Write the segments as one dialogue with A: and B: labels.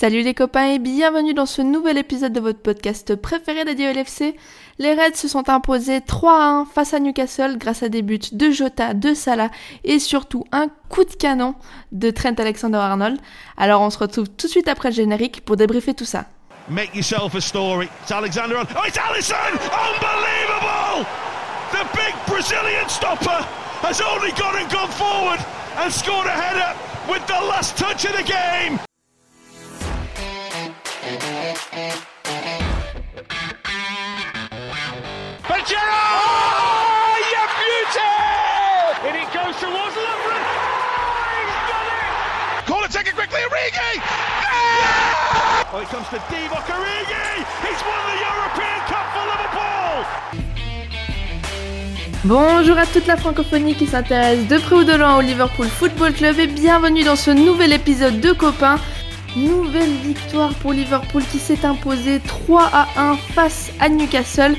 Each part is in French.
A: Salut les copains et bienvenue dans ce nouvel épisode de votre podcast préféré dédié au LFC. Les Reds se sont imposés 3 à 1 face à Newcastle grâce à des buts de Jota, de Salah et surtout un coup de canon de Trent Alexander-Arnold. Alors on se retrouve tout de suite après le générique pour débriefer tout ça.
B: Make yourself a story. It's Alexander. Oh, it's Allison! Unbelievable! The big Brazilian stopper has only gone and gone forward and scored a header with the last touch of the game.
A: Bonjour à toute la francophonie qui s'intéresse de près ou de loin au Liverpool Football Club et bienvenue dans ce nouvel épisode de Copains. Nouvelle victoire pour Liverpool qui s'est imposé 3 à 1 face à Newcastle.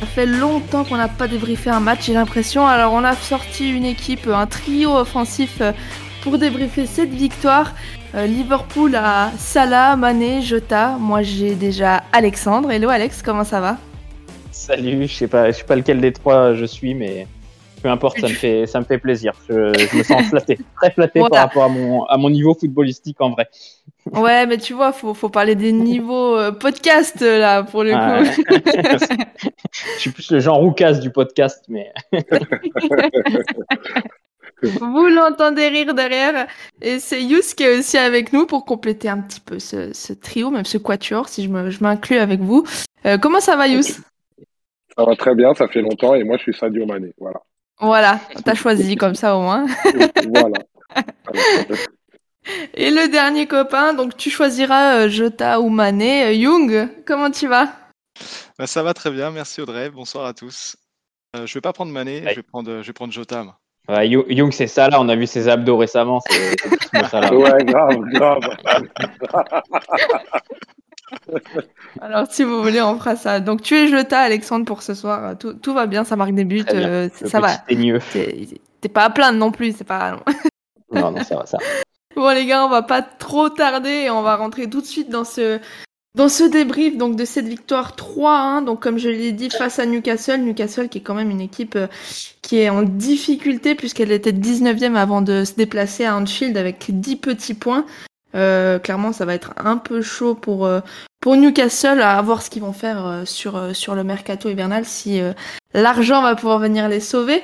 A: Ça fait longtemps qu'on n'a pas débriefé un match, j'ai l'impression. Alors on a sorti une équipe, un trio offensif euh, pour débriefer cette victoire. Euh, Liverpool a Salah, Mané, Jota. Moi j'ai déjà Alexandre. Hello Alex, comment ça va?
C: Salut, je sais pas, je sais pas lequel des trois je suis, mais peu importe, ça me fait, ça me fait plaisir. Je, je me sens flatté, très flatté
A: Voilà.
C: par rapport à mon, à mon niveau footballistique en vrai.
A: Ouais, mais tu vois, faut, faut parler des niveaux euh, podcast euh, là pour le coup.
C: je suis plus le genre roucasse du podcast, mais
A: Vous l'entendez rire derrière. Et c'est Yous qui est aussi avec nous pour compléter un petit peu ce, ce trio, même ce quatuor, si je me- je m'inclus avec vous. Euh, comment ça va, Yous?
D: Ça va très bien, ça fait longtemps et moi je suis Sadio Mané. Voilà.
A: Voilà, t'as choisi comme ça au moins.
D: voilà.
A: Et le dernier copain, donc tu choisiras euh, Jota ou Mané. Euh, Young, comment tu vas?
E: Bah, ça va très bien, merci Audrey, bonsoir à tous. Euh, je vais pas prendre Mané,
C: Ouais.
E: je vais prendre, je vais prendre Jota. moi.
C: ouais, Yo- Young, c'est ça là. On a vu ses abdos récemment. C'est
D: ouais, grave, grave.
A: Alors, si vous voulez, on fera ça. Donc, tu es Jota, Alexandre, pour ce soir. Tout, tout va bien, ça marque des buts. Euh, ça va. T'es pas à plaindre non plus, c'est pas.
C: Non, non, ça va, ça.
A: Bon les gars, on va pas trop tarder et on va rentrer tout de suite dans ce dans ce débrief donc de cette victoire 3-1 donc comme je l'ai dit face à Newcastle, Newcastle qui est quand même une équipe euh, qui est en difficulté puisqu'elle était 19e avant de se déplacer à Anfield avec 10 petits points. Euh, clairement, ça va être un peu chaud pour euh, pour Newcastle à voir ce qu'ils vont faire euh, sur euh, sur le mercato hivernal si euh, l'argent va pouvoir venir les sauver.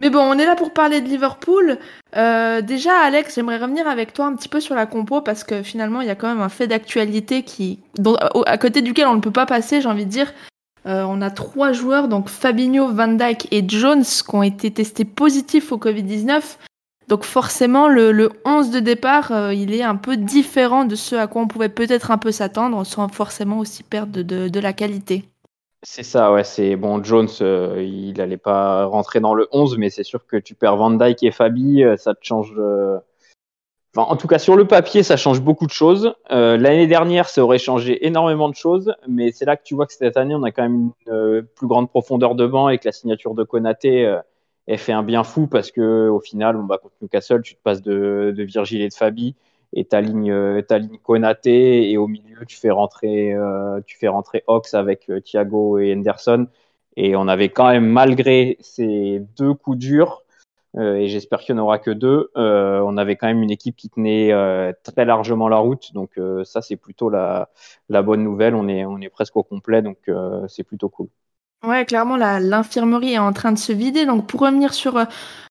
A: Mais bon, on est là pour parler de Liverpool. Déjà, Alex, j'aimerais revenir avec toi un petit peu sur la compo parce que finalement, il y a quand même un fait d'actualité qui, dont, à côté duquel on ne peut pas passer, j'ai envie de dire. Euh, on a trois joueurs, donc Fabinho, Van Dijk et Jones, qui ont été testés positifs au Covid-19. Donc forcément, le, le 11 de départ, euh, il est un peu différent de ce à quoi on pouvait peut-être un peu s'attendre, sans forcément aussi perdre de, la qualité.
C: C'est ça, ouais. C'est bon. Jones, euh, il allait pas rentrer dans le 11, mais c'est sûr que tu perds Van Dyke et Fabi, euh, ça te change. en tout cas, sur le papier, ça change beaucoup de choses. L'année dernière, ça aurait changé énormément de choses, mais c'est là que tu vois que cette année, on a quand même une plus grande profondeur de banc et que la signature de Konaté, elle fait un bien fou parce que au final, on bat contre Newcastle, tu te passes de, de Virgil et de Fabi et ta ligne, euh, ta ligne et au milieu, tu fais rentrer, euh, tu fais rentrer Ox avec euh, Thiago et Henderson. Et on avait quand même, malgré ces deux coups durs, et j'espère qu'il n'y en aura que deux. On avait quand même une équipe qui tenait très largement la route, donc ça c'est plutôt la, la bonne nouvelle. On est, on est presque au complet, donc c'est plutôt cool.
A: Ouais, clairement, la- l'infirmerie est en train de se vider. Donc, pour revenir sur euh,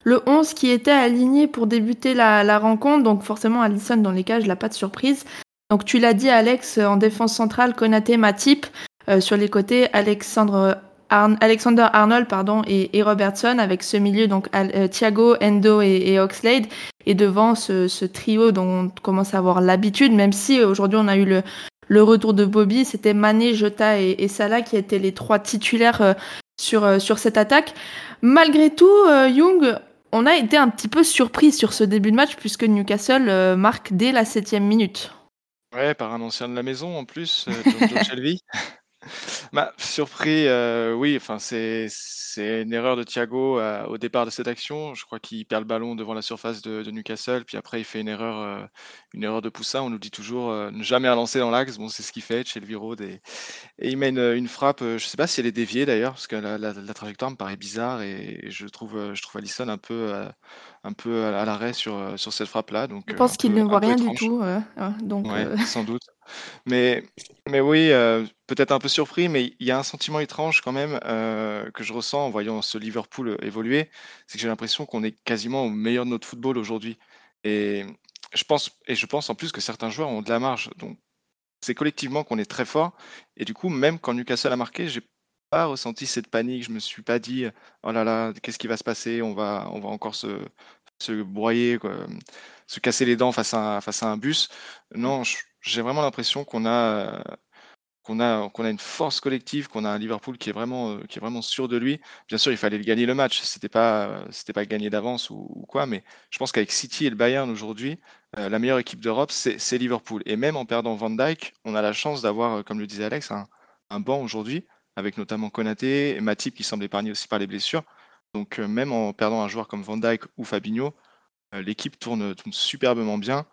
A: le 11 qui était aligné pour débuter la, rencontre, donc forcément, Allison dans les cages, là, pas de surprise. Donc, tu l'as dit, Alex, euh, en défense centrale, Konaté, Matip. Euh, sur les côtés, Alexandre, Alexander Arnold pardon, et, Robertson, avec ce milieu, donc euh, Thiago, Endo et, et Oxlade. Et devant ce, trio dont on commence à avoir l'habitude, même si aujourd'hui on a eu le, le retour de Bobby, c'était Mané, Jota et, et Salah qui étaient les trois titulaires euh, sur, euh, sur cette attaque. Malgré tout, euh, Young, on a été un petit peu surpris sur ce début de match puisque Newcastle marque dès la septième minute.
E: Ouais, par un ancien de la maison en plus, John Shelby. Bah, surpris, euh, oui, enfin, c'est une erreur de Thiago euh, au départ de cette action. Je crois qu'il perd le ballon devant la surface de, de Newcastle, puis après il fait une erreur, euh, une erreur de poussin. On nous dit toujours ne jamais lancer dans l'axe. Bon, c'est ce qu'il fait chez le Viro et, et il met une, frappe. je sais pas si elle est déviée d'ailleurs, parce que la, la- la trajectoire me paraît bizarre et je trouve, je trouve Alisson un peu, un peu à l'arrêt sur, sur cette frappe-là.
A: Je pense qu'il ne voit rien du tout. ouais, donc,
E: Ouais, sans doute. Mais, mais oui, euh, peut-être un peu surpris, mais il y a un sentiment étrange quand même euh, que je ressens en voyant ce Liverpool euh, évoluer, c'est que j'ai l'impression qu'on est quasiment au meilleur de notre football aujourd'hui. Et je pense, et je pense en plus que certains joueurs ont de la marge. Donc c'est collectivement qu'on est très fort. Et du coup, même quand Newcastle a marqué, j'ai pas ressenti cette panique. Je me suis pas dit, oh là là, qu'est-ce qui va se passer? On va, on va encore se, se broyer, se casser les dents face à, face à un bus. Non, je- j'ai vraiment l'impression qu'on a, qu'on a, qu'on a une force collective, qu'on a un Liverpool qui est vraiment, euh, qui est vraiment sûr de lui. Bien sûr, il fallait gagner le match. C'était pas, c'était pas gagné d'avance ou, quoi, mais je pense qu'avec City et le Bayern aujourd'hui, euh, la meilleure équipe d'Europe, c'est Liverpool. Et même en perdant Van Dijk, on a la chance d'avoir, euh, comme le disait Alex, un, un banc aujourd'hui, avec notamment Konaté et Matip qui semble épargné aussi par les blessures. Donc euh, même en perdant un joueur comme Van Dijk ou Fabinho, euh, l'équipe tourne superbement bien.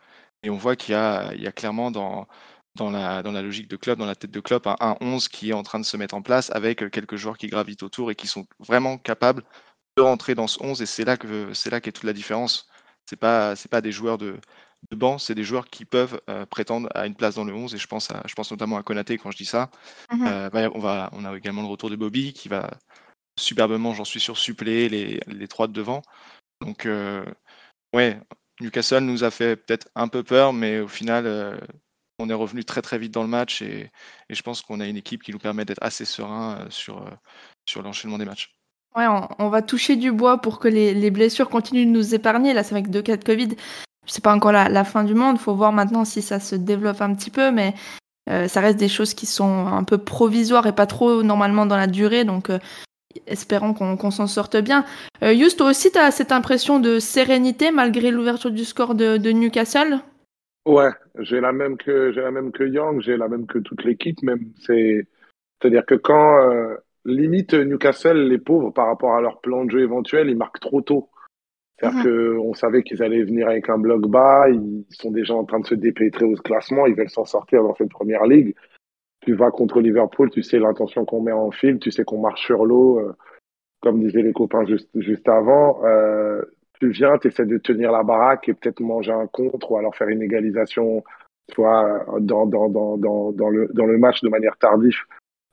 E: Et on voit qu'il y a, il y a clairement dans, dans, la, dans la logique de club, dans la tête de club, un, un 11 qui est en train de se mettre en place avec euh, quelques joueurs qui gravitent autour et qui sont vraiment capables de rentrer dans ce 11. Et c'est là que c'est là qu'est toute la différence. C'est pas c'est pas des joueurs de, de banc, c'est des joueurs qui peuvent euh, prétendre à une place dans le 11. Et je pense à, je pense notamment à Konaté quand je dis ça.
A: Mhm.
E: Euh, bah, on va on a également le retour de Bobby qui va superbement, j'en suis sûr, suppléer les, les trois de devant. Donc euh, ouais, Newcastle nous a fait peut-être un peu peur, mais au final, euh, on est revenu très très vite dans le match et, je pense qu'on a une équipe qui nous permet d'être assez serein euh, sur, euh, sur l'enchaînement des matchs.
A: Ouais, on, va toucher du bois pour que les, les blessures continuent de nous épargner. Là, c'est que deux cas de Covid, c'est pas encore la, fin du monde. Faut voir maintenant si ça se développe un petit peu, mais ça reste des choses qui sont un peu provisoires et pas trop normalement dans la durée. Donc, espérons qu'on qu'on s'en sorte bien. Euh, toi aussi, tu as cette impression de sérénité malgré l'ouverture du score de, de Newcastle?
D: Ouais, j'ai la même que j'ai la même que Young, j'ai la même que toute l'équipe même. C'est c'est-à-dire que quand euh, limite Newcastle les pauvres par rapport à leur plan de jeu éventuel, ils marquent trop tôt. C'est-à-dire
A: Mhm.
D: que on savait qu'ils allaient venir avec un bloc bas, ils sont déjà en train de se dépêtrer au classement, ils veulent s'en sortir dans cette première ligue. Tu vas contre Liverpool, tu sais l'intention qu'on met en fil, tu sais qu'on marche sur l'eau, euh, comme disaient les copains juste, avant. Euh, tu viens, tu essaies de tenir la baraque et peut-être manger un contre ou alors faire une égalisation, vois, dans, dans, dans, dans, dans, le, dans le match de manière tardive.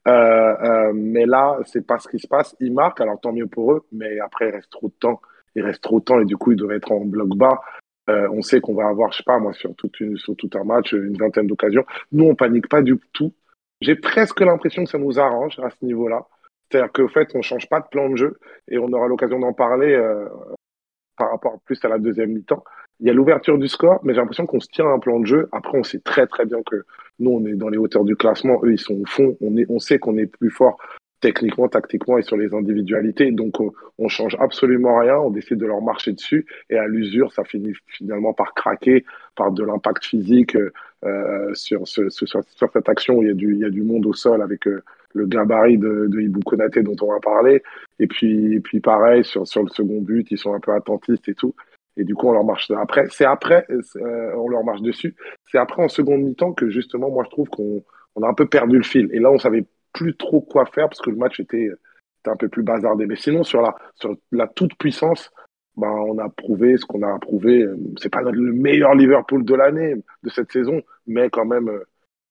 D: Euh, mais là, c'est pas ce qui se passe. Ils marquent, alors tant mieux pour eux, mais après, il reste trop de temps. Il reste trop de temps et du coup, ils doivent être en bloc bas. On sait qu'on va avoir, je sais pas, moi, sur, toute sur tout un match, une vingtaine d'occasions. Nous, on panique pas du tout. J'ai presque l'impression que ça nous arrange à ce niveau-là. C'est-à-dire qu'au fait, on change pas de plan de jeu et on aura l'occasion d'en parler euh, par rapport plus à la deuxième mi-temps. Il y a l'ouverture du score, mais j'ai l'impression qu'on se tient à un plan de jeu. Après, on sait très très bien que nous, on est dans les hauteurs du classement, eux, ils sont au fond. On, est, on sait qu'on est plus fort techniquement, tactiquement et sur les individualités. Donc, on, on change absolument rien. On décide de leur marcher dessus et à l'usure, ça finit finalement par craquer, par de l'impact physique euh, sur, ce, sur, cette action il y a du, monde au sol avec euh, le gabarit de, de Ibou dont on va parler. Et puis, pareil, sur, le second but, ils sont un peu attentistes et tout. Et du coup, on leur marche après. C'est après, euh, on leur marche dessus. C'est après en seconde mi-temps que justement, moi, je trouve qu'on on a un peu perdu le fil. Et là, on savait plus trop quoi faire parce que le match était, un peu plus bazardé. Mais sinon, sur la, sur la toute puissance, ben, on a prouvé ce qu'on a prouvé. C'est pas le meilleur Liverpool de l'année, de cette saison, mais quand même, euh,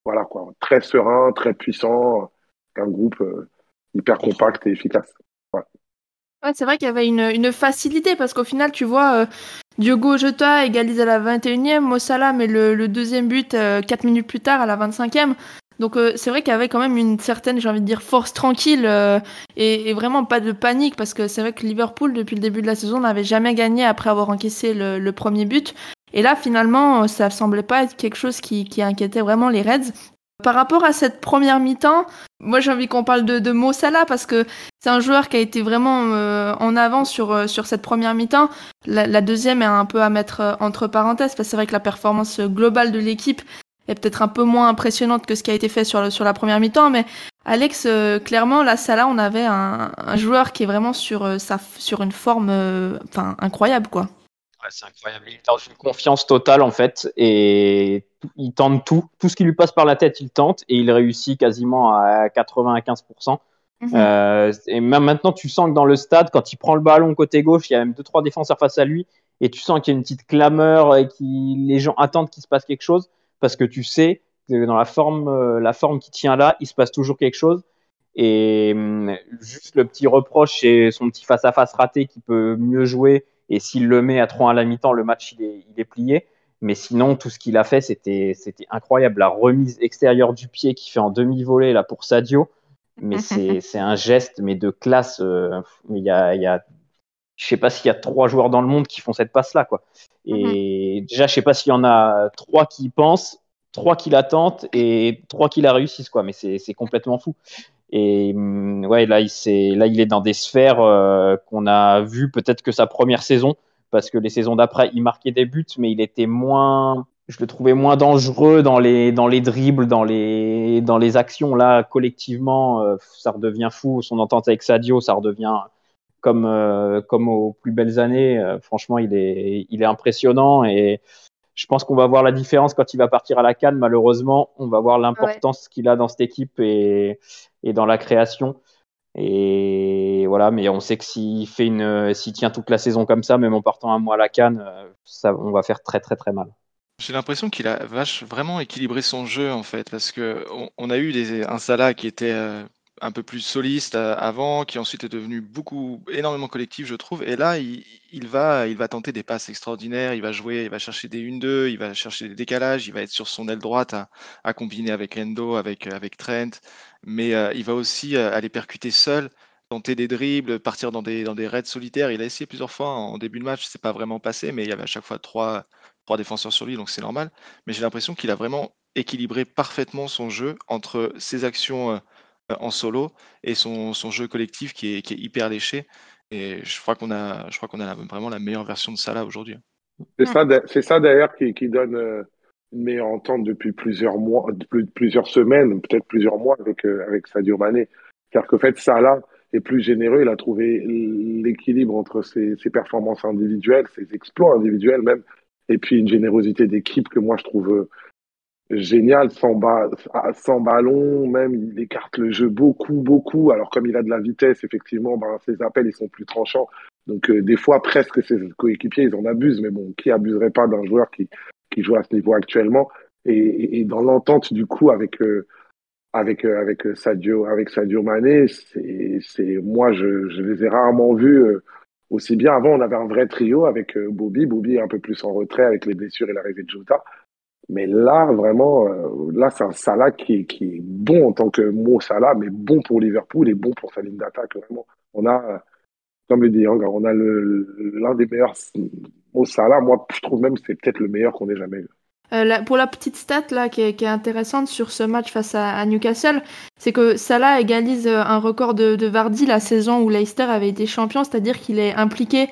D: voilà quoi, très serein, très puissant, un groupe euh, hyper compact et efficace. Ouais.
A: C'est vrai qu'il y avait une, facilité parce qu'au final, tu vois, euh, Diogo Jota égalise à la 21e, Mossala met le, le deuxième but euh, 4 minutes plus tard à la 25e. Donc euh, c'est vrai qu'il y avait quand même une certaine, j'ai envie de dire, force tranquille euh, et, vraiment pas de panique parce que c'est vrai que Liverpool, depuis le début de la saison, n'avait jamais gagné après avoir encaissé le, premier but. Et là, finalement, ça semblait pas être quelque chose qui, qui inquiétait vraiment les Reds. Par rapport à cette première mi-temps, moi j'ai envie qu'on parle de, de Mo Salah parce que c'est un joueur qui a été vraiment euh, en avant sur, euh, cette première mi-temps. La, la, deuxième est un peu à mettre euh, entre parenthèses parce que c'est vrai que la performance globale de l'équipe est peut-être un peu moins impressionnante que ce qui a été fait sur, le, sur la première mi-temps, mais Alex, euh, clairement, là, Salah, on avait un, un joueur qui est vraiment sur, euh, sa, sur une forme euh, enfin, incroyable, quoi.
C: Ouais, c'est incroyable. Il est dans une confiance totale, en fait, et il tente tout. Tout ce qui lui passe par la tête, il tente, et il réussit quasiment à 95%.
A: Mhm.
C: Et même maintenant, tu sens que dans le stade, quand il prend le ballon côté gauche, il y a même deux trois défenseurs face à lui, et tu sens qu'il y a une petite clameur et que les gens attendent qu'il se passe quelque chose parce que tu sais que dans la forme, euh, la forme qui tient là, il se passe toujours quelque chose. Et hum, juste le petit reproche, c'est son petit face à face raté qui peut mieux jouer. Et s'il le met à 3 à la mi-temps, le match il est, il est plié. Mais sinon, tout ce qu'il a fait, c'était incroyable. La remise extérieure du pied qu'il fait en demi-volée là pour Sadio mais c'est un geste mais de classe euh, il y a il y a je sais pas s'il y a trois joueurs dans le monde qui font cette passe là quoi. Et déjà je sais pas s'il y en a trois qui y pensent trois qui la tentent et trois qui la réussissent quoi. Mais c'est complètement fou. Et hum, ouais là il c'est là il est dans des sphères euh, qu'on a vu peut-être que sa première saison parce que les saisons d'après il marquait des buts mais il était moins je le trouvais moins dangereux dans les dans les dribbles, dans les dans les actions. Là collectivement, euh, ça redevient fou. Son entente avec Sadio, ça redevient comme euh, comme aux plus belles années. Euh, franchement, il est il est impressionnant et je pense qu'on va voir la différence quand il va partir à la Cannes. Malheureusement, on va voir l'importance qu'il a dans cette équipe et et dans la création. Et voilà, mais on sait que s'il fait une, s'il tient toute la saison comme ça, même en partant un mois à la Cannes, ça, on va faire très très très mal.
E: J'ai l'impression qu'il a vache, vraiment équilibré son jeu en fait, parce que on, on a eu des, un Salah qui était euh, un peu plus soliste euh, avant, qui ensuite est devenu beaucoup, énormément collectif, je trouve. Et là, il, va, il va tenter des passes extraordinaires, il va jouer, il va chercher des 1-2, il va chercher des décalages, il va être sur son aile droite à, combiner avec Endo, avec, avec Trent, mais euh, il va aussi euh, aller percuter seul, tenter des dribbles, partir dans des, dans des raids solitaires. Il a essayé plusieurs fois en début de match, c'est pas vraiment passé, mais il y avait à chaque fois trois trois défenseurs sur lui, donc c'est normal. Mais j'ai l'impression qu'il a vraiment équilibré parfaitement son jeu entre ses actions euh, en solo et son, son jeu collectif qui est, qui est, hyper léché. Et je crois qu'on a, je crois qu'on a vraiment la meilleure version de Salah aujourd'hui.
D: C'est ça, c'est ça d'ailleurs qui, qui, donne euh, une meilleure entente depuis plusieurs mois, depuis plusieurs semaines, peut-être plusieurs mois avec, euh, avec Sadio Mané. Car qu'en fait, Salah est plus généreux. Il a trouvé l'équilibre entre ses, ses performances individuelles, ses exploits individuels même, et puis une générosité d'équipe que moi je trouve géniale, sans, ba sans ballon, même il écarte le jeu beaucoup, beaucoup. Alors comme il a de la vitesse, effectivement, ben, ses appels ils sont plus tranchants. Donc euh, des fois presque ses coéquipiers ils en abusent, mais bon, qui abuserait pas d'un joueur qui, qui joue à ce niveau actuellement? Et, et dans l'entente du coup avec euh, avec euh, avec Sadio avec Sadio Mané, c'est moi je, je les ai rarement vus euh, aussi bien. Avant, on avait un vrai trio avec euh, Bobby. Bobby un peu plus en retrait avec les blessures et l'arrivée de Jota. Mais là, vraiment, euh, là, c'est un Salah qui, est bon en tant que mot Salah, mais bon pour Liverpool et bon pour sa ligne d'attaque. Vraiment, on a, comme le dit Yang, on a l'un des meilleurs mots Salah. Moi, je trouve même que c'est peut-être le meilleur qu'on ait jamais eu.
A: Pour la petite stat là qui est, intéressante sur ce match face à, Newcastle, c'est que Salah égalise euh, un record de, de, Vardy la saison où Leicester avait été champion, c'est-à-dire qu'il est impliqué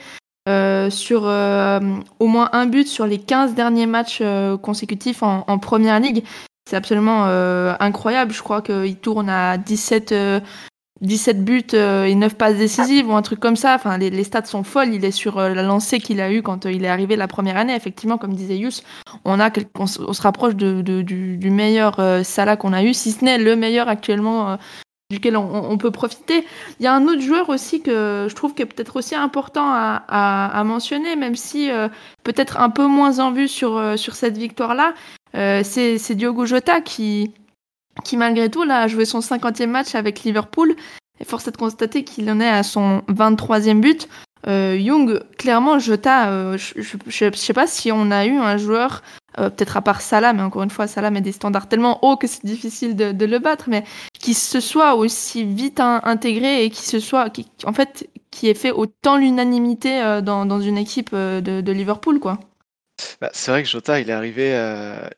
A: sur euh, au moins un but sur les 15 derniers matchs euh, consécutifs en, Première Ligue. C'est absolument incroyable. Je crois qu'il tourne à 17 17 buts euh, et 9 passes décisives ou un truc comme ça. Enfin, les, les stats sont folles. Il est sur euh, la lancée qu'il a eue quand euh, il est arrivé la première année. Effectivement, comme disait Yus, on, a, on, se rapproche de, du, du, meilleur euh, Salah qu'on a eu, si ce n'est le meilleur actuellement euh, duquel on, on, peut profiter. Il y a un autre joueur aussi que je trouve qui est peut-être aussi important à, à, à mentionner, même si euh, peut-être un peu moins en vue sur, sur cette victoire-là. c'est Diogo Jota qui, qui malgré tout là, a joué son 50e match avec Liverpool. Et force est de constater qu'il en est à son 23e but. Euh, Young, clairement, Jota, euh, je, je, sais pas si on a eu un joueur, euh, peut-être à part Salah, mais encore une fois, Salah met des standards tellement hauts que c'est difficile de, le battre, mais qui se soit aussi vite in, intégré et qui se soit, en fait, qui ait fait autant l'unanimité euh, dans, une équipe euh, de, Liverpool, quoi.
E: Bah, c'est vrai que Jota, il est arrivé,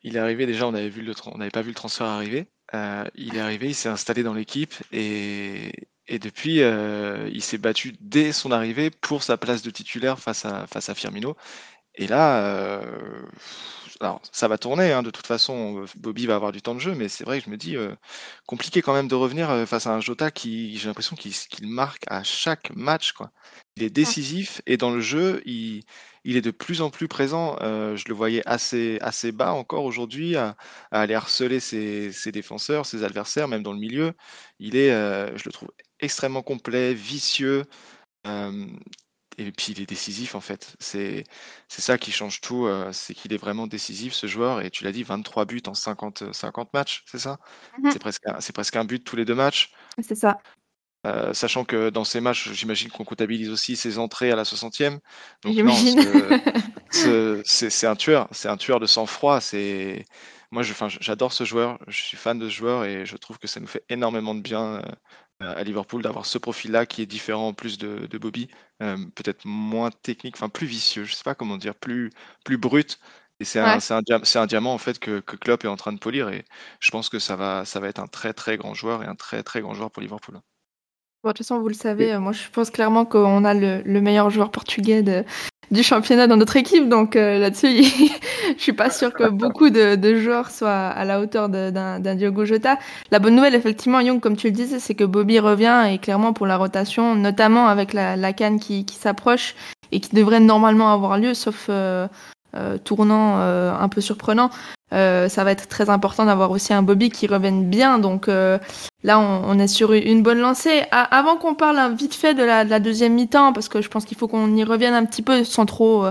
E: il est arrivé déjà, on n'avait pas vu le transfert arriver. Il est arrivé, il s'est installé dans l'équipe et, depuis, il s'est battu dès son arrivée pour sa place de titulaire face à, Firmino. Et là, alors, ça va tourner, hein, de toute façon, Bobby va avoir du temps de jeu, mais c'est vrai que je me dis, compliqué quand même de revenir face à un Jota qui, j'ai l'impression qu'il marque à chaque match, quoi. Il est décisif et dans le jeu, il, il est de plus en plus présent. je le voyais assez, assez bas encore aujourd'hui, à, aller harceler ses, ses défenseurs, ses adversaires, même dans le milieu. Il est, je le trouve extrêmement complet, vicieux. Et puis il est décisif en fait. C'est ça qui change tout, c'est qu'il est vraiment décisif ce joueur. Et tu l'as dit, 23 buts en 50, 50 matchs, c'est ça?
A: Mmh
E: C'est presque, un- c'est presque un but tous les deux matchs.
A: C'est ça.
E: sachant que dans ces matchs, j'imagine qu'on comptabilise aussi ses entrées à la 60e. Donc non,
A: J'imagine.
E: ce- ce- c'est c'est un tueur, c'est un tueur de sang-froid. C'est moi, j'adore ce joueur, je suis fan de ce joueur et je trouve que ça nous fait énormément de bien euh, à Liverpool d'avoir ce profil-là qui est différent en plus de, de Bobby, euh, peut-être moins technique, enfin plus vicieux, je sais pas comment dire, plus plus brut. Et c'est un,
A: Ouais.
E: c'est un, dia- c'est un diamant en fait que, que Klopp est en train de polir et je pense que ça va, ça va être un très très grand joueur et un très très grand joueur pour Liverpool.
A: Bon, de toute façon, vous le savez, euh, moi je pense clairement qu'on a le, le meilleur joueur portugais de- du championnat dans notre équipe, donc euh, là-dessus, je suis pas sûre que beaucoup de, joueurs soient à la hauteur d'un Diogo Jota. La bonne nouvelle, effectivement, Young, comme tu le disais, c'est que Bobby revient et clairement pour la rotation, notamment avec la, la canne qui, qui s'approche et qui devrait normalement avoir lieu, sauf euh, euh, tournant euh, un peu surprenant. Euh, ça va être très important d'avoir aussi un Bobby qui revienne bien, donc Là, on, est sur une bonne lancée. Avant qu'on parle hein, vite fait de la, de la deuxième mi-temps, parce que je pense qu'il faut qu'on y revienne un petit peu sans trop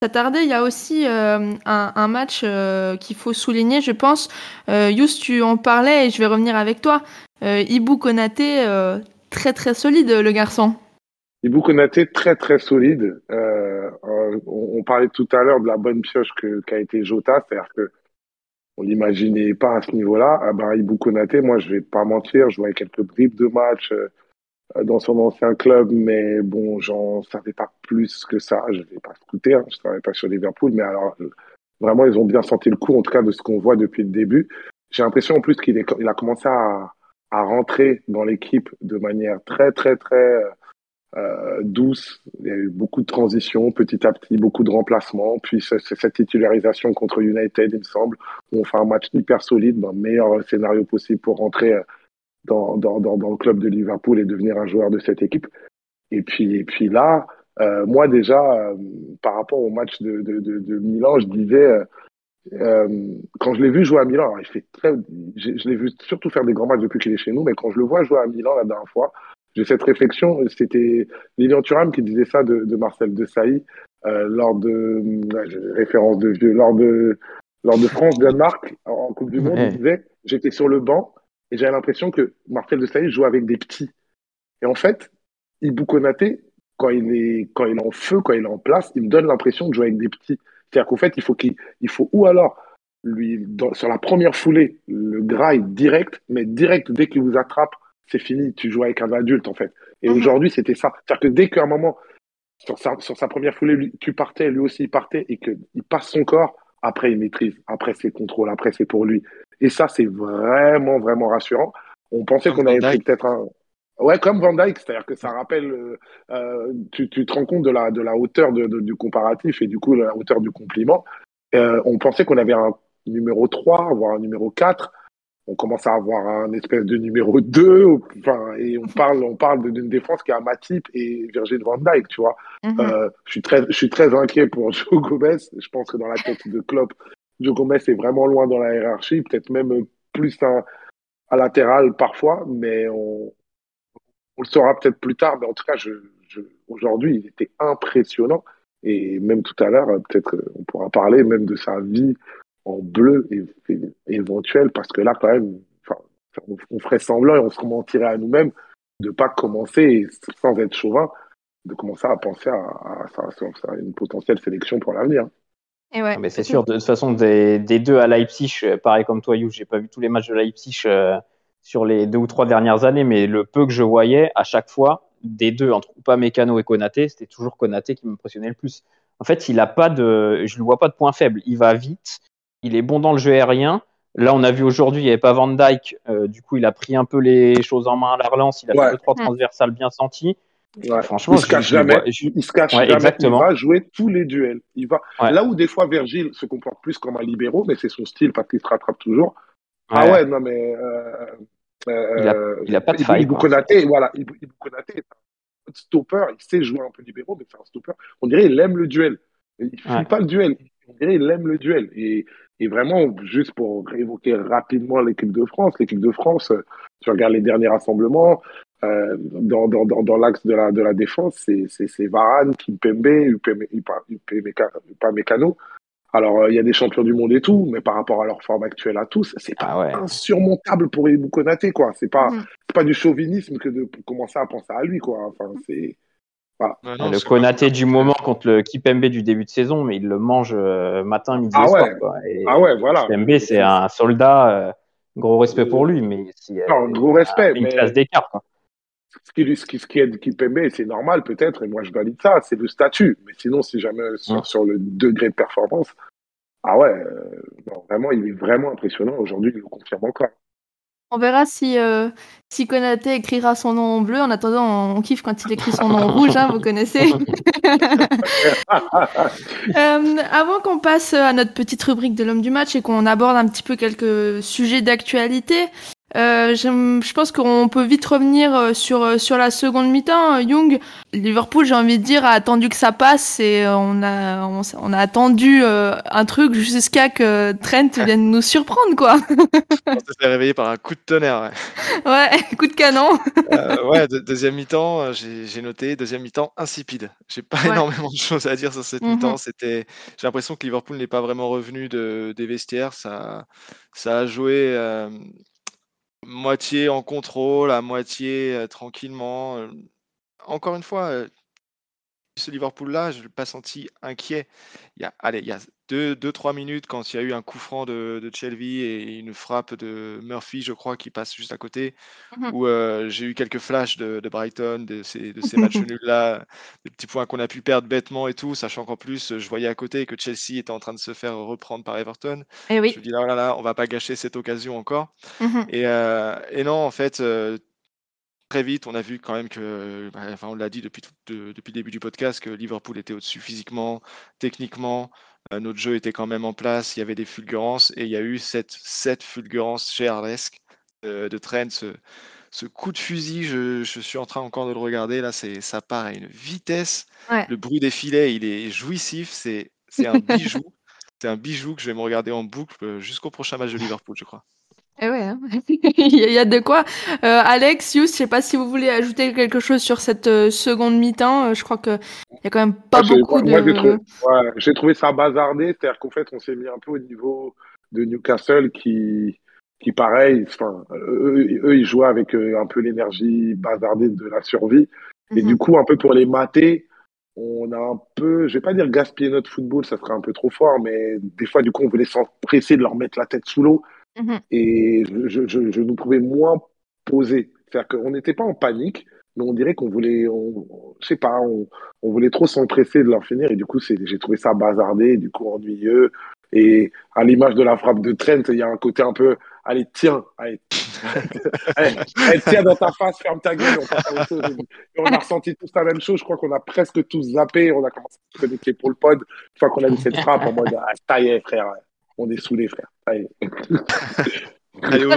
A: s'attarder, il y a aussi un, match qu'il faut souligner, je pense. Yous, tu en parlais et je vais revenir avec toi. Ibu Konaté, très très solide, le garçon.
D: Ibou Konaté, très très solide. On, on parlait tout à l'heure de la bonne pioche qu'a été Jota, c'est-à-dire que on l'imaginait pas à ce niveau-là. Ah ben, Ibou Konaté, moi je vais pas mentir, je voyais quelques bribes de match euh, dans son ancien club, mais bon, j'en savais pas plus que ça. Je l'ai pas scouté, hein, je travaillais pas sur Liverpool, mais alors euh, vraiment ils ont bien senti le coup, en tout cas de ce qu'on voit depuis le début. J'ai l'impression en plus qu'il a commencé à, à rentrer dans l'équipe de manière très très très euh, douce. Il y a eu beaucoup de transitions petit à petit, beaucoup de remplacements. Puis c'est cette titularisation contre United, il me semble, où on fait un match hyper solide, le meilleur scénario possible pour rentrer euh, dans, dans, dans, dans le club de Liverpool et devenir un joueur de cette équipe. Et puis, et puis là, euh, moi déjà, euh, par rapport au match de, de, de, de Milan, je disais, euh, euh, quand je l'ai vu jouer à Milan, alors il fait très, je, je l'ai vu surtout faire des grands matchs depuis qu'il est chez nous, mais quand je le vois jouer à Milan la dernière fois, j'ai cette réflexion, c'était Lilian Thuram qui disait ça de, de Marcel Desailly euh, lors de des références de vieux, lors de lors de France-Danemark en Coupe du Monde,
C: Ouais.
D: il disait j'étais sur le banc et j'avais l'impression que Marcel Desailly jouait avec des petits. Et en fait, Ibou Konaté, quand il est quand il est en feu, quand il est en place, il me donne l'impression de jouer avec des petits. C'est-à-dire qu'en fait, il faut qu'il il faut ou alors lui dans- sur la première foulée le graille direct, mais direct dès qu'il vous attrape, c'est fini. Tu joues avec un adulte en fait. Et
A: Mhm.
D: aujourd'hui, c'était ça. C'est-à-dire que dès qu'à un moment sur sa, sur sa première foulée, lui, tu partais, lui aussi il partait, et qu'il passe son corps, après il maîtrise, après c'est contrôle, après c'est pour lui. Et ça, c'est vraiment, vraiment rassurant. On pensait qu'on avait pris peut-être un. Ouais, comme Van Dyke, c'est-à-dire que ça rappelle, euh, euh, tu, tu te rends compte de la, de la hauteur de, de- du comparatif et du coup la hauteur du compliment. Euh, on pensait qu'on avait un numéro 3, voire un numéro 4. On commence à avoir un espèce de numéro 2, ou- enfin, et on parle, on parle d'une défense qui a Matip et Virgil van Dijk, tu vois.
A: Mhm.
D: Euh, je suis très, je suis très inquiet pour Joe Gomez. Je pense que dans la tête de Klopp, Joe Gomez est vraiment loin dans la hiérarchie, peut-être même plus un, à latéral parfois, mais on, on le saura peut-être plus tard. Mais en tout cas, je, je, aujourd'hui, il était impressionnant. Et même tout à l'heure, peut-être euh, on pourra parler même de sa vie en bleu éventuelle, parce que là, quand même, enfin, on, on ferait semblant et on se mentirait à nous-mêmes de pas commencer, sans être chauvin, de commencer à penser à, à, ça- à une potentielle sélection pour l'avenir.
A: Et ouais.
C: Ah, Mais c'est sûr, de toute façon, des, des deux à Leipzig, euh, pareil comme toi, You, j'ai pas vu tous les matchs de Leipzig euh, sur les deux ou trois dernières années, mais le peu que je voyais, à chaque fois, des deux, entre Upamecano et Konaté, c'était toujours Konaté qui m'impressionnait le plus. En fait, il a pas de, je ne vois pas de point faible. Il va vite, il est bon dans le jeu aérien. Là, on a vu aujourd'hui, il n'y avait pas Van Dyke, euh, du coup, il a pris un peu les choses en main à la relance, il a
D: Ouais.
C: fait deux, trois transversales bien senties.
D: Ouais.
C: Franchement,
D: il se cache
C: je
D: jamais.
C: je-
D: Il se cache
C: Ouais,
D: jamais.
C: exactement.
D: Il va jouer tous les duels. Il va. Là où des fois Virgile se comporte plus comme un libéraux, mais c'est son style parce qu'il se rattrape toujours. Ah
C: Ouais.
D: non mais. Euh, euh,
C: Il a- il a pas de faille, quoi.
D: Konaté, voilà. Ibou Konaté est un stopper. Il sait jouer un peu libéraux, mais c'est un stopper. On dirait il aime le duel. Il fuit
C: Ouais.
D: pas le duel. Dirait il aime le duel. Et, et vraiment, juste pour évoquer rapidement l'équipe de France, l'équipe de France, euh, tu regardes les derniers rassemblements, euh, dans, dans, dans, dans l'axe de la, de la défense, c'est, c'est, c'est Varane, Kimpembe, Upamecano-. Alors, euh, il y a des champions du monde et tout, mais par rapport à leur forme actuelle à tous, c'est pas
C: Ah ouais.
D: insurmontable pour Konaté, quoi. C'est pas, c'est pas du chauvinisme que de commencer à penser à lui, quoi. Enfin, c'est,
E: Non,
C: le Konaté du moment contre le Kipembe du début de saison, mais il le mange euh, matin, midi
D: Ah
C: et soir.
D: ouais.
C: quoi. Et
D: ah ouais, voilà.
C: Kipembe, c'est un soldat, euh, gros respect pour lui, mais si,
D: Non, gros respect,
C: une
D: mais-
C: classe d'écart.
D: ce qui, ce qui, ce qui aide Kipembe, c'est normal peut-être, et moi je valide ça, c'est le statut. Mais sinon, si jamais sur, sur le degré de performance, ah ouais, euh, non, vraiment, il est vraiment impressionnant. Aujourd'hui, il le confirme encore.
A: On verra si, euh, si Konaté écrira son nom en bleu. En attendant, on, on kiffe quand il écrit son nom en rouge, hein, vous connaissez. Euh, avant qu'on passe à notre petite rubrique de l'homme du match et qu'on aborde un petit peu quelques sujets d'actualité, euh, je pense qu'on peut vite revenir euh, sur, euh, sur la seconde mi-temps. Young, Liverpool, j'ai envie de dire, a attendu que ça passe et on a, on, a attendu euh, un truc jusqu'à que Trent vienne nous surprendre, quoi.
E: On s'est réveillé par un coup de tonnerre. Ouais,
A: Ouais, coup de canon.
E: Euh, ouais de- deuxième mi-temps, j'ai noté deuxième mi-temps insipide. J'ai pas
A: Ouais.
E: énormément de choses à dire sur cette
A: Mhm.
E: mi-temps. C'était, j'ai l'impression que Liverpool n'est pas vraiment revenu de, des vestiaires. Ça, ça a joué euh, moitié en contrôle, à moitié euh, tranquillement. Euh, Encore une fois, euh, ce Liverpool-là, je ne l'ai pas senti inquiet. Il y a, allez, il y a 2-3 minutes quand il y a eu un coup franc de, de Shelby et une frappe de Murphy, je crois, qui passe juste à côté,
A: Mhm.
E: où euh, j'ai eu quelques flashs de, de Brighton, de ces, de ces matchs nuls-là, des petits points qu'on a pu perdre bêtement et tout, sachant qu'en plus, je voyais à côté que Chelsea était en train de se faire reprendre par Everton.
A: Eh
E: Je me dis là, oh là, là, on va pas gâcher cette occasion encore.
A: Mhm.
E: Et, euh, et non, en fait, euh, très vite, on a vu quand même que, bah, enfin, on l'a dit depuis, tout- de- depuis le début du podcast, que Liverpool était au-dessus physiquement, techniquement. Euh, notre jeu était quand même en place, il y avait des fulgurances, et il y a eu cette, cette fulgurance gérardesque de, de Trent, ce, ce coup de fusil, je, je suis en train encore de le regarder, là, c'est, ça part à une vitesse.
A: Ouais.
E: Le bruit des filets, il est jouissif, c'est, c'est un bijou. C'est un bijou que je vais me regarder en boucle euh, jusqu'au prochain match de Liverpool, je crois.
A: Eh ouais, hein. il y a- de quoi. Euh, Alex, Yous, je sais pas si vous voulez ajouter quelque chose sur cette euh, seconde mi-temps. Euh, je crois que il y a quand même pas
D: j'ai-
A: beaucoup
D: moi,
A: de.
D: j'ai trouvé, ouais, j'ai trouvé ça bazardé, c'est-à-dire qu'en fait, on s'est mis un peu au niveau de Newcastle qui, qui pareil, enfin, eux, eux, ils jouaient avec un peu l'énergie bazardée de la survie. Et
A: Mhm.
D: du coup, un peu pour les mater, on a un peu, je vais pas dire gaspiller notre football, ça serait un peu trop fort, mais des fois, du coup, on voulait s'empresser de leur mettre la tête sous l'eau.
A: Mhm.
D: Et je, je, je nous trouvais moins posés. C'est-à-dire qu'on n'était pas en panique, mais on dirait qu'on voulait, on, on- je sais pas, on, on voulait trop s'empresser de leur finir. Et du coup, c'est, j'ai trouvé ça bazardé, du coup ennuyeux. Et à l'image de la frappe de Trent, il y a un côté un peu, allez, tiens, allez, allez, allez, tiens dans ta face, ferme ta gueule. On, passe à autre chose. Et on a ressenti tous la même chose. Je crois qu'on a presque tous zappé. On a commencé à se connecter pour le pod. Une fois qu'on a vu cette frappe, en mode, ah, ça y est, frère. On est saoulés, frère.
E: Allez,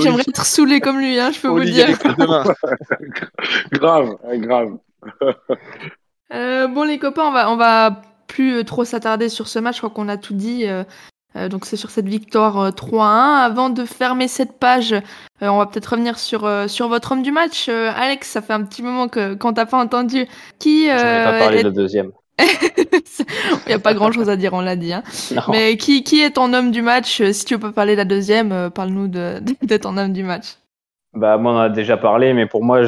A: j'aimerais être saoulé comme lui, hein, je peux vous le dire.
E: Demain.
D: grave, ouais, grave.
A: Euh, bon, les copains, on va, on va plus euh, trop s'attarder sur ce match. Je crois qu'on a tout dit. euh, euh, donc, c'est sur cette victoire euh, 3-1. Avant de fermer cette page, euh, on va peut-être revenir sur, euh, sur votre homme du match. Euh, Alex, ça fait un petit moment que qu'on t'a pas entendu. Qui
C: ai pas parlé
A: est-
C: le deuxième.
A: Il n'y a pas grand chose à dire, on l'a dit. Hein. Mais qui, qui est ton homme du match? Euh, Si tu pas parler de la deuxième, euh, parle-nous de, de ton homme du match.
C: Bah, moi, on en a déjà parlé, mais pour moi,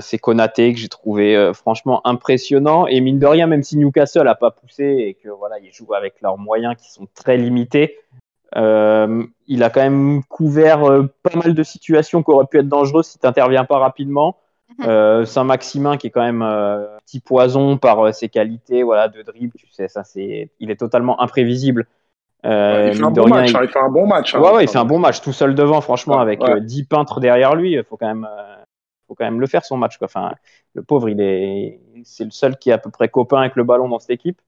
C: c'est Konaté que j'ai trouvé euh, franchement impressionnant. Et mine de rien, même si Newcastle a pas poussé et que voilà, ils jouent avec leurs moyens qui sont très limités, euh, il a quand même couvert euh, pas mal de situations qui auraient pu être dangereuses si tu n'interviens pas rapidement. Euh, Saint-Maximin qui est quand même euh, petit poison par euh, ses qualités voilà, de dribble, tu sais, ça c'est, il est totalement imprévisible. Euh,
D: il fait un bon
C: rien,
D: match.
C: il-
D: hein, il fait un bon match. hein.
C: Ouais, ouais, il fait un bon match tout seul devant, franchement, avec
D: ouais.
C: euh, 10 peintres derrière lui. Il faut quand même, euh, faut quand même le faire son match. Quoi. Enfin, le pauvre, il est, c'est le seul qui est à peu près copain avec le ballon dans cette équipe.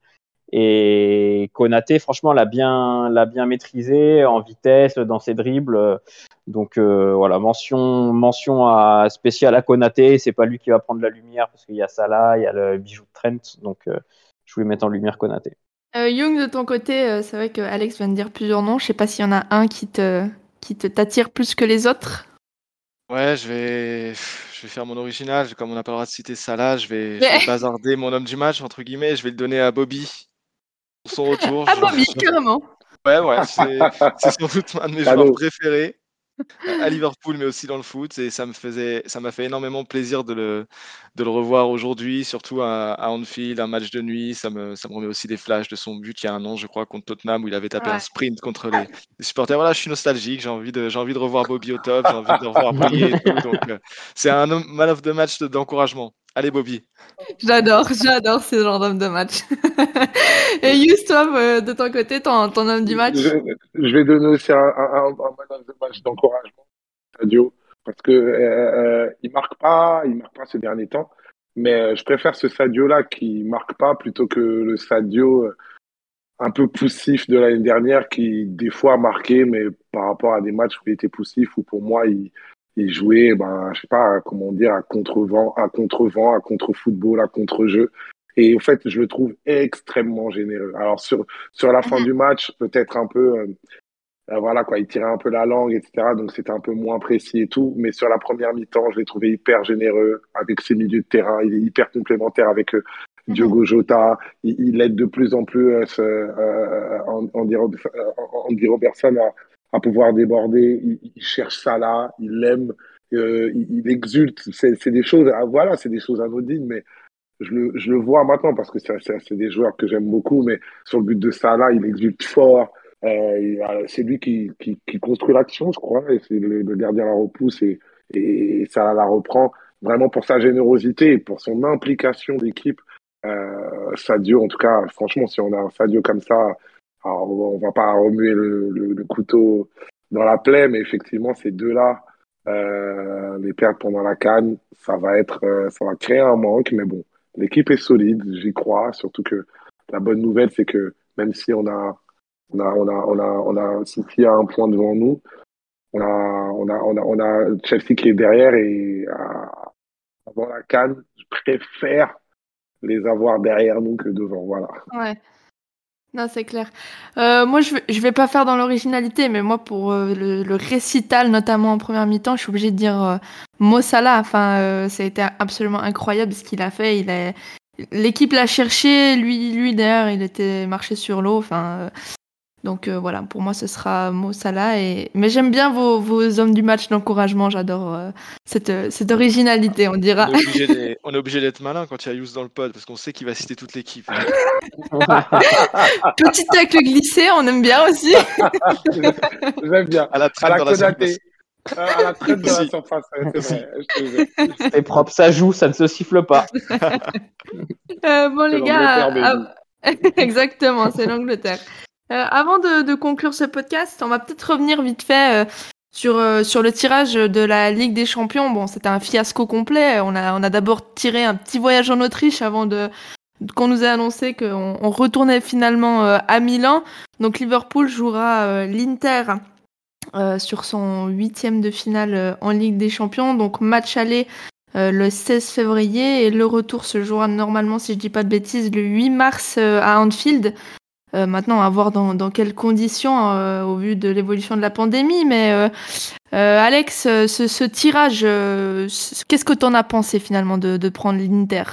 C: Et Konaté, franchement, l'a bien, l'a bien maîtrisé en vitesse, dans ses dribbles. Donc euh, voilà, mention, mention à, spéciale à Konaté. C'est pas lui qui va prendre la lumière parce qu'il y a Salah, il y a le bijou de Trent. Donc euh, je voulais mettre en lumière Konaté.
A: Euh, Young, de ton côté, c'est vrai que Alex vient de dire plusieurs noms. Je sais pas s'il y en a un qui te, qui te t'attire plus que les autres.
E: Ouais, je vais, je vais faire mon original. Comme on n'a pas le droit de citer Salah, je vais, je vais bazarder mon homme du match, entre guillemets. Je vais le donner à Bobby son retour.
A: à Bobby, carrément.
E: Ouais, ouais, c'est sans doute un de mes joueurs préférés à Liverpool, mais aussi dans le foot. Et ça me faisait, ça m'a fait énormément plaisir de le, de le revoir aujourd'hui, surtout à, à, Anfield, un match de nuit. Ça me, ça me remet aussi des flashs de son but il y a un an, je crois, contre Tottenham, où il avait tapé un sprint contre les, supporters. Voilà, je suis nostalgique. J'ai envie de, j'ai envie de revoir Bobby au top. J'ai envie de revoir briller. donc, euh, c'est un man of the match d'encouragement. Allez, Bobby.
A: J'adore, j'adore ce genre d'homme de match. Et Yus, toi, euh, de ton côté, ton, ton homme du match?
D: Je, vais donner aussi un, un, the match d'encouragement, Sadio, parce que euh, euh, il marque pas, il marque pas ces derniers temps, mais je préfère ce Sadio-là qui marque pas plutôt que le Sadio un peu poussif de l'année dernière qui des fois a marqué, mais par rapport à des matchs où il était poussif, où pour moi il il jouait, ben, je sais pas comment dire, à contre-vent, à contre-vent, à contre-football, à contre-jeu. Et en fait, je le trouve extrêmement généreux. Alors sur sur la fin mhm. du match, peut-être un peu, euh, euh, voilà quoi, il tirait un peu la langue, etc. Donc c'était un peu moins précis et tout. Mais sur la première mi-temps, je l'ai trouvé hyper généreux avec ses milieux de terrain. Il est hyper complémentaire avec euh, mhm. Diogo Jota. Il, il, aide de plus en plus euh, euh, Andy, Robertson à, à pouvoir déborder. Il, cherche ça là, il l'aime, euh, il, exulte. C'est des choses, voilà, c'est des choses anodines, mais je le, vois maintenant parce que c'est des joueurs que j'aime beaucoup. Mais sur le but de Salah, il exulte fort. Euh, c'est lui qui construit l'action, je crois, et c'est le, le, gardien la repousse et, et, Salah la reprend vraiment pour sa générosité et pour son implication d'équipe. Euh, Sadio, en tout cas, franchement, si on a un Sadio comme ça, alors, on va pas remuer le, couteau dans la plaie, mais effectivement, ces deux-là, euh, les perdre pendant la canne, ça va être, euh, ça va créer un manque. Mais bon, l'équipe est solide, j'y crois. Surtout que la bonne nouvelle, c'est que même si on a, on a, on a, on a, City à un point devant nous, on a, on a, on a, on a Chelsea qui est derrière et avant la canne, je préfère les avoir derrière nous que devant. Voilà.
A: Ouais. Non, c'est clair. Euh, moi, je je vais pas faire dans l'originalité, mais moi, pour euh, le, le, récital, notamment en première mi-temps, je suis obligée de dire euh, Mossala. Enfin, euh, ça a été absolument incroyable ce qu'il a fait. Il a, l'équipe l'a cherché, lui, lui derrière, il était marché sur l'eau. Enfin, euh, donc euh, voilà, pour moi, ce sera Mo Salah. Et... Mais j'aime bien vos, vos hommes du match d'encouragement. J'adore euh, cette, euh, cette originalité, on dira.
E: On est obligé d'être malin quand il y a Yous dans le pod, parce qu'on sait qu'il va citer toute l'équipe.
A: Petit tacle glissé, on aime bien aussi.
D: j'aime bien.
E: À la traite dans la.
D: À la traite de la surface,
C: c'est propre, ça joue, ça ne se siffle pas.
A: bon les gars, exactement, c'est l'Angleterre. Euh, avant de, conclure ce podcast, on va peut-être revenir vite fait euh, sur, euh, sur le tirage de la Ligue des Champions. Bon, c'était un fiasco complet. On a, on a d'abord tiré un petit voyage en Autriche avant de qu'on nous ait annoncé qu'on on retournait finalement à Milan. Donc Liverpool jouera l'Inter sur son huitième de finale en Ligue des Champions. Donc match aller le 16 février et le retour se jouera normalement, si je dis pas de bêtises, le 8 mars à Anfield. Euh, maintenant, à voir dans, dans quelles conditions euh, au vu de l'évolution de la pandémie. Mais euh, Alex, ce, ce tirage, qu'est-ce que tu en as pensé finalement de, de prendre l'Inter?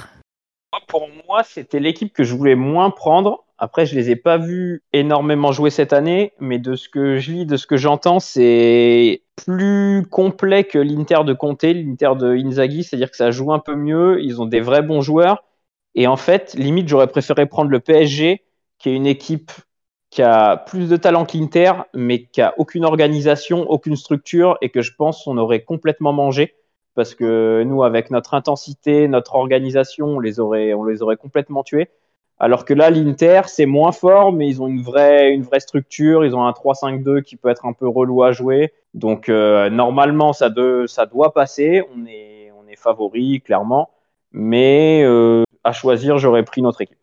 C: Pour moi, c'était l'équipe que je voulais moins prendre. Après, je les ai pas vus énormément jouer cette année, mais de ce que je lis, de ce que j'entends, c'est plus complet que l'Inter de Conte, l'Inter de Inzaghi, c'est-à-dire que ça joue un peu mieux, ils ont des vrais bons joueurs. Et en fait, limite, j'aurais préféré prendre le PSG qui est une équipe qui a plus de talent qu'Inter, mais qui a aucune organisation, aucune structure, et que je pense on aurait complètement mangé, parce que nous, avec notre intensité, notre organisation, on les aurait, on les aurait complètement tués. Alors que là, l'Inter, c'est moins fort, mais ils ont une vraie, une vraie structure. Ils ont un 3-5-2 qui peut être un peu relou à jouer. Donc, euh, normalement, ça, de, ça doit passer. On est, on est favori, clairement. Mais à choisir, j'aurais pris notre équipe.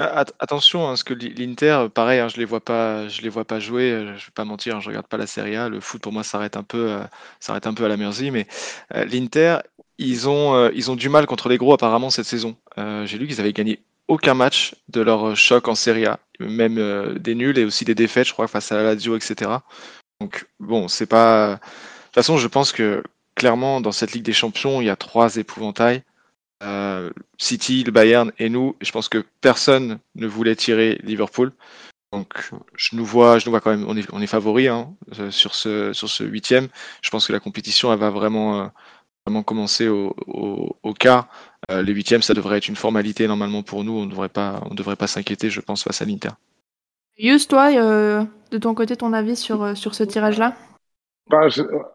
E: Attention, hein, parce que l'Inter, pareil, hein, je les vois pas, je les vois pas jouer. Je vais pas mentir, hein, je regarde pas la Serie A. Le foot pour moi s'arrête un peu, s'arrête un peu à la Mersey. Mais l'Inter, ils ont, ils ont du mal contre les gros apparemment cette saison. J'ai lu qu'ils avaient gagné aucun match de leur choc en Serie A, même des nuls et aussi des défaites, je crois, face à la Lazio, etc. Donc bon, c'est pas. De toute façon, je pense que clairement dans cette Ligue des Champions, il y a trois épouvantails. Euh, City, le Bayern et nous. je pense que personne ne voulait tirer Liverpool. Donc je nous vois, je nous vois quand même, on est, on est favori hein, euh, sur ce sur ce huitième. Je pense que la compétition elle va vraiment euh, vraiment commencer au, au, quart. les huitièmes, ça devrait être une formalité normalement pour nous. On ne devrait pas on devrait pas s'inquiéter, je pense, face à l'Inter.
A: Yus, toi, de ton côté, ton avis sur sur ce tirage-là?
D: Bah,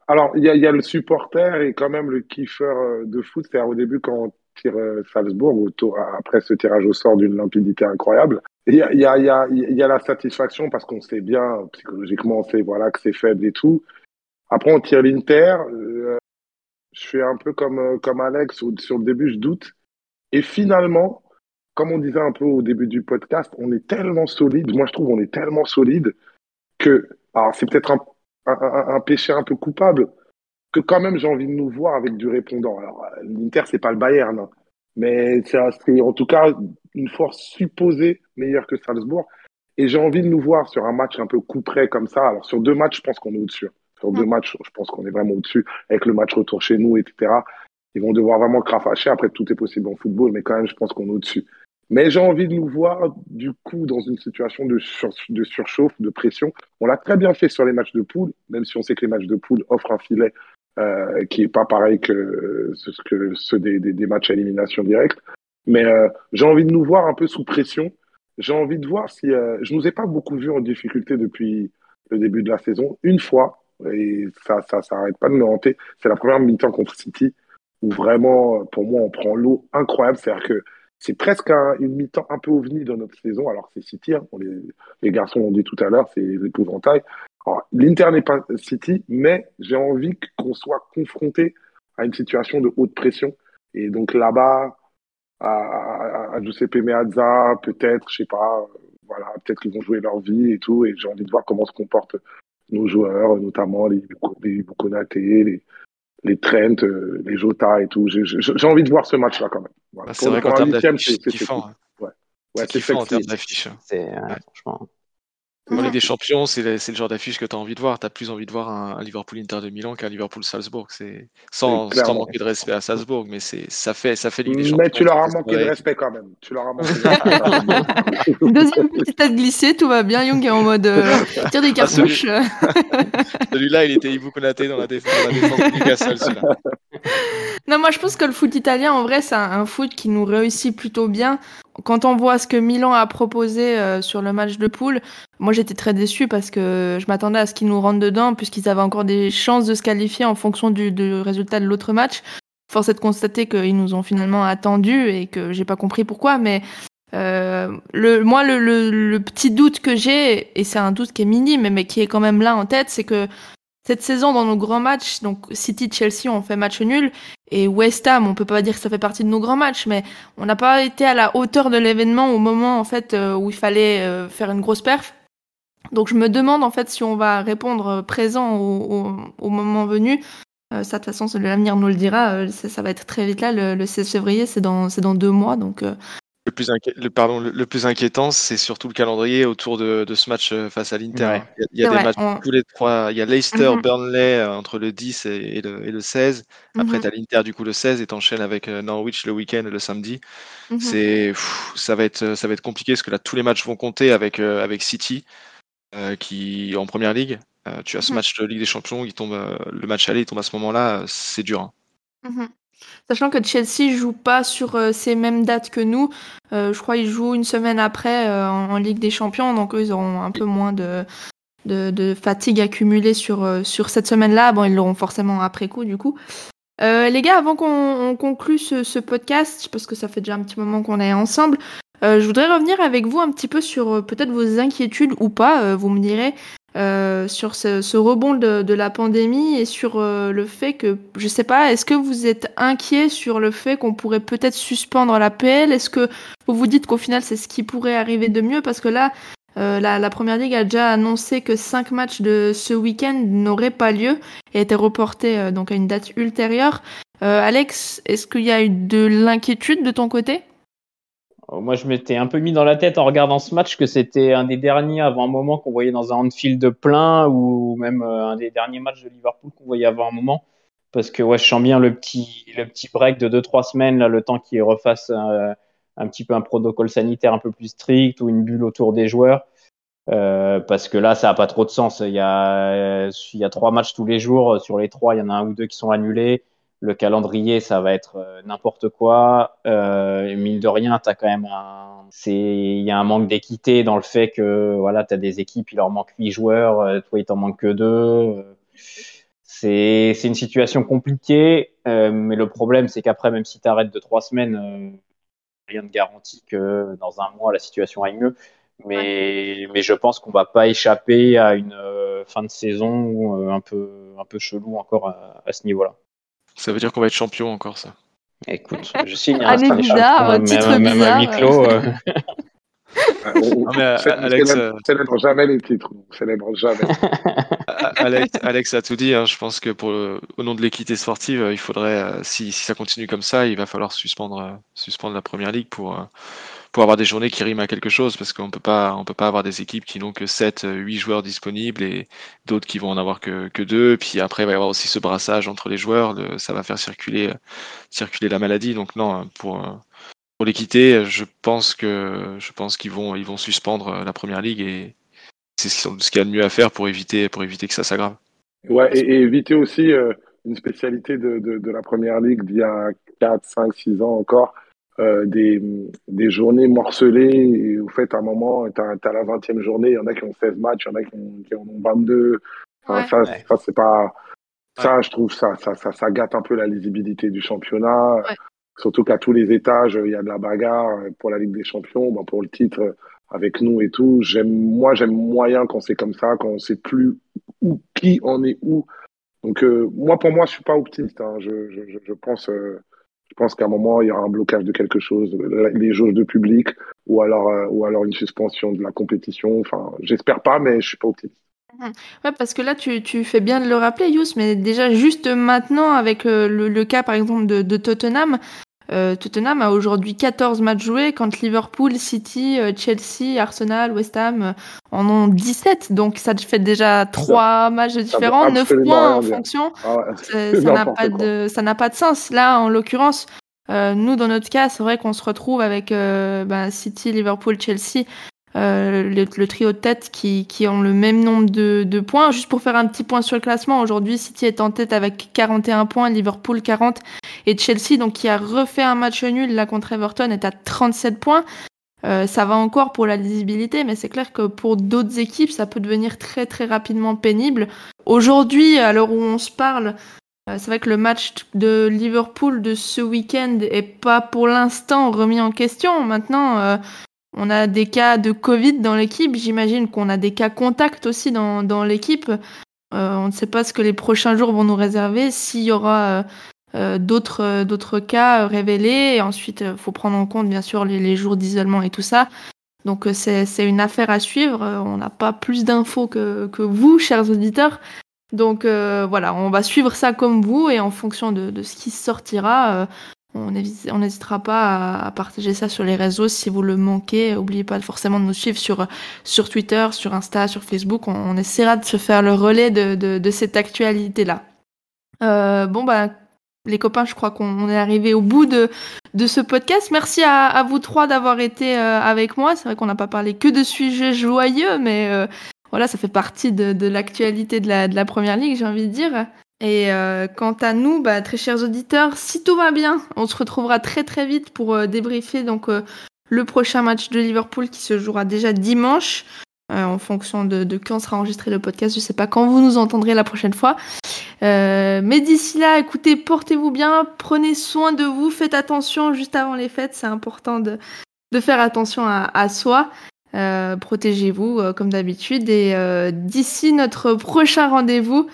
D: alors, il y a, y a, le supporter et quand même le kiffeur de foot. C'est-à-dire au début, quand tire euh, Salzbourg après ce tirage au sort d'une limpidité incroyable. Il y a, la satisfaction parce qu'on sait bien, psychologiquement, on sait voilà, que c'est faible et tout. Après, on tire l'Inter. Euh, je fais un peu comme, euh, comme Alex, sur le début, je doute. Et finalement, comme on disait un peu au début du podcast, on est tellement solide. Moi, je trouve on est tellement solide que, alors c'est peut-être un, péché un peu coupable, que quand même j'ai envie de nous voir avec du répondant. Alors l'Inter c'est pas le Bayern, hein. mais c'est en tout cas une force supposée meilleure que Salzbourg. Et j'ai envie de nous voir sur un match un peu coup près comme ça. Alors sur deux matchs, je pense qu'on est au-dessus. Sur deux matchs, je pense qu'on est vraiment au-dessus avec le match retour chez nous, etc. Ils vont devoir vraiment crafacher. Après, tout est possible en football, mais quand même, je pense qu'on est au-dessus. Mais j'ai envie de nous voir, du coup, dans une situation de, de surchauffe, de pression. On l'a très bien fait sur les matchs de poule, même si on sait que les matchs de poule offrent un filet euh, qui est pas pareil que, ce, que ceux des, des, matchs à élimination directe. Mais euh, j'ai envie de nous voir un peu sous pression. J'ai envie de voir si euh, je nous ai pas beaucoup vu en difficulté depuis le début de la saison. Une fois, et ça, ça, ça arrête pas de me hanter. C'est la première mi-temps contre City où vraiment, pour moi, on prend l'eau incroyable. C'est-à-dire que c'est presque un, une mi-temps un peu ovni dans notre saison. Alors c'est City, hein, les, les, garçons l'ont dit tout à l'heure, c'est l'épouvantail. L'Inter n'est pas City, mais j'ai envie qu'on soit confronté à une situation de haute pression. Et donc là-bas, à, à, Giuseppe Meazza, peut-être, je sais pas, voilà, peut-être qu'ils vont jouer leur vie et tout. Et j'ai envie de voir comment se comportent nos joueurs, notamment les, les Bukonate, les, les Trent, euh, les Jota et tout. J'ai envie de voir ce match-là quand même.
E: Voilà. Bah, c'est vrai qu'en termes d'affiche, c'est kiffant. Hein. Ouais.
C: Ouais, c'est kiffant en termes d'affiche. C'est, ouais. franchement.
E: Dans Ligue des Champions, c'est le, le, genre d'affiche que tu as envie de voir. Tu as plus envie de voir un, un Liverpool-Inter de Milan qu'un Liverpool-Salzbourg. C'est sans, sans, manquer de respect à Salzbourg, mais c'est ça fait ça fait Ligue des Champions.
D: Mais tu leur as manqué de respect quand même. Tu leur as manqué de respect.
A: Deuxième petite tête glissée, tout va bien. Young est en mode euh, tire des ah, cartouches.
E: Celui-là, il était Ibukonate dans la défense, dans la défense de Newcastle.
A: Non, moi je pense que le foot italien, en vrai, c'est un, foot qui nous réussit plutôt bien quand on voit ce que Milan a proposé euh, sur le match de poule, moi j'étais très déçue parce que je m'attendais à ce qu'ils nous rentrent dedans puisqu'ils avaient encore des chances de se qualifier en fonction du, du résultat de l'autre match. Force est de constater qu'ils nous ont finalement attendus et que j'ai pas compris pourquoi, mais euh, le, moi le, le, le, petit doute que j'ai, et c'est un doute qui est minime mais qui est quand même là en tête, c'est que cette saison, dans nos grands matchs, donc City-Chelsea, on fait match nul, et West Ham, on peut pas dire que ça fait partie de nos grands matchs, mais on n'a pas été à la hauteur de l'événement au moment en fait euh, où il fallait euh, faire une grosse perf. Donc je me demande en fait si on va répondre présent au, moment venu. Euh, ça, de toute façon, l'avenir nous le dira. Ça, va être très vite là. Le, le 16 février, c'est dans, c'est dans deux mois, donc
E: le plus, le, pardon, le, plus inquiétant, c'est surtout le calendrier autour de, de ce match euh, face à l'Inter. Il y a, des matchs tous les trois. Il y a Leicester, mhm. Burnley euh, entre le 10 et, le, et le, 16. Après, mhm. tu as l'Inter du coup le 16 et t'enchaînes avec euh, Norwich le week-end et le samedi. Mhm. C'est, ça va être, ça va être compliqué parce que là, tous les matchs vont compter avec, avec City, euh, qui en première ligue. Euh, tu as ce match de Ligue des Champions, qui tombe, le match aller, il tombe à ce moment-là. C'est dur. Hein.
A: Sachant que Chelsea joue pas sur euh, ces mêmes dates que nous. Euh, je crois qu'ils jouent une semaine après euh, en, Ligue des Champions, donc eux, ils auront un peu moins de, fatigue accumulée sur, cette semaine-là. Bon, ils l'auront forcément après coup, du coup. les gars, avant qu'on conclue ce, podcast, parce que ça fait déjà un petit moment qu'on est ensemble, je voudrais revenir avec vous un petit peu sur peut-être vos inquiétudes ou pas, vous me direz, euh, sur ce, rebond de, la pandémie et sur euh, le fait que, je sais pas, est-ce que vous êtes inquiet sur le fait qu'on pourrait peut-être suspendre la PL Est-ce que vous vous dites qu'au final c'est ce qui pourrait arriver de mieux? Parce que là, euh, la, la, Première Ligue a déjà annoncé que cinq matchs de ce week-end n'auraient pas lieu et étaient reportés euh, donc à une date ultérieure. Alex, est-ce qu'il y a eu de l'inquiétude de ton côté?
C: Moi, je m'étais un peu mis dans la tête en regardant ce match que c'était un des derniers avant un moment qu'on voyait dans un Anfield plein ou même euh, un des derniers matchs de Liverpool qu'on voyait avant un moment. Parce que ouais, je sens bien le petit, le petit break de 2-3 semaines, là, le temps qu'ils refassent euh, un petit peu un protocole sanitaire un peu plus strict ou une bulle autour des joueurs. Euh, parce que là, ça n'a pas trop de sens. Il y, a, il y a trois matchs tous les jours. Sur les trois, il y en a un ou deux qui sont annulés le calendrier, ça va être euh, n'importe quoi. Euh, mine de rien, t'as quand même un, c'est, il y a un manque d'équité dans le fait que voilà, t'as des équipes, il leur manque huit joueurs, euh, toi il t'en manque que deux. C'est, c'est une situation compliquée, euh, mais le problème c'est qu'après, même si t'arrêtes de trois semaines, rien ne garantit que dans un mois la situation aille mieux. Mais, mais je pense qu'on va pas échapper à une fin de saison un peu, un peu chelou encore à, à ce niveau-là.
E: Ça veut dire qu'on va être champion encore, ça.
C: Écoute, je signe
A: un Année bizarre, titre
C: même,
A: bizarre.
C: même à huis clos. Euh...
D: on,
E: mais, euh, Alex,
D: célèbre, célèbre, jamais les titres. On célèbre jamais.
E: Alex, Alex, a tout dit. Hein. Je pense que pour le, au nom de l'équité sportive, il faudrait, euh, si, si, ça continue comme ça, il va falloir suspendre, euh, suspendre la première ligue pour, pour avoir des journées qui riment à quelque chose, parce qu'on peut pas, on peut pas avoir des équipes qui n'ont que 7, 8 joueurs disponibles et d'autres qui vont en avoir que, que 2. Puis après, il va y avoir aussi ce brassage entre les joueurs. Ça va faire circuler, circuler la maladie. Donc non, pour, pour l'équité, je pense que je qu'ils vont ils vont suspendre la première ligue et c'est ce qu'il y a de mieux à faire pour éviter pour éviter que ça s'aggrave.
D: Ouais, et, éviter aussi euh, une spécialité de, de, la première ligue d'il y a 4, 5, 6 ans encore, euh, des, des journées morcelées. Et au fait, à un moment, tu as, as, la 20e journée, il y en a qui ont 16 matchs, il y en a qui, ont, qui en ont 22. Enfin,
A: ouais.
D: ça,
A: ouais.
D: ça c'est pas. Ça, je trouve, ça, ça, ça, ça gâte un peu la lisibilité du championnat.
A: Ouais.
D: Surtout qu'à tous les étages, il y a de la bagarre pour la Ligue des Champions, ben pour le titre avec nous et tout. J'aime, moi, j'aime moyen quand c'est comme ça, quand on sait plus où, qui en est où. Donc, euh, moi, pour moi, je suis pas optimiste. Hein. Je, je, je, pense, euh, je pense qu'à un moment, il y aura un blocage de quelque chose, les jauges de public, ou alors, euh, ou alors une suspension de la compétition. Enfin, j'espère pas, mais je suis pas optimiste.
A: Ouais, parce que là, tu, tu fais bien de le rappeler, Yous, mais déjà juste maintenant, avec euh, le, le, cas par exemple de, de Tottenham, euh, Tottenham a aujourd'hui 14 matchs joués, quand Liverpool, City, euh, Chelsea, Arsenal, West Ham euh, en ont 17. Donc ça fait déjà trois matchs différents, 9 points en fonction.
D: Ah ouais.
A: Ça n'a pas de ça n'a pas de sens. Là, en l'occurrence, euh, nous dans notre cas, c'est vrai qu'on se retrouve avec ben, City, Liverpool, Chelsea. Euh, le, trio de tête qui, ont le même nombre de, points. Juste pour faire un petit point sur le classement, aujourd'hui City est en tête avec 41 points, Liverpool 40 et Chelsea, donc qui a refait un match nul là contre Everton, est à 37 points. Euh, ça va encore pour la lisibilité, mais c'est clair que pour d'autres équipes, ça peut devenir très très rapidement pénible. Aujourd'hui, à l'heure où on se parle, euh, c'est vrai que le match de Liverpool de ce week-end est pas pour l'instant remis en question. Maintenant, on a des cas de Covid dans l'équipe. J'imagine qu'on a des cas contacts aussi dans, l'équipe. Euh, on ne sait pas ce que les prochains jours vont nous réserver. S'il y aura euh, d'autres d'autres cas révélés, et ensuite il faut prendre en compte bien sûr les, jours d'isolement et tout ça. Donc c'est une affaire à suivre. On n'a pas plus d'infos que vous, chers auditeurs. Donc euh, voilà, on va suivre ça comme vous et en fonction de ce qui sortira, on n'hésitera pas à, partager ça sur les réseaux si vous le manquez. N'oubliez pas forcément de nous suivre sur, Twitter, sur Insta, sur Facebook. On, essaiera de se faire le relais de, cette actualité-là. Euh, bon, bah, les copains, je crois qu'on est arrivé au bout de, ce podcast. Merci à, vous trois d'avoir été euh, avec moi. C'est vrai qu'on n'a pas parlé que de sujets joyeux, mais euh, voilà, ça fait partie de, l'actualité de la, de la première ligue, j'ai envie de dire. Et euh, quant à nous, bah, très chers auditeurs, si tout va bien, on se retrouvera très très vite pour euh, débriefer donc euh, le prochain match de Liverpool qui se jouera déjà dimanche. en fonction de, de, quand sera enregistré le podcast, je sais pas quand vous nous entendrez la prochaine fois. mais d'ici là, écoutez, portez-vous bien, prenez soin de vous, faites attention juste avant les fêtes, c'est important de, de faire attention à, à soi. Protégez-vous comme d'habitude et d'ici notre prochain rendez-vous,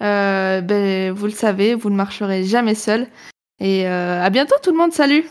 A: ben, vous le savez, vous ne marcherez jamais seul. Et à bientôt tout le monde, salut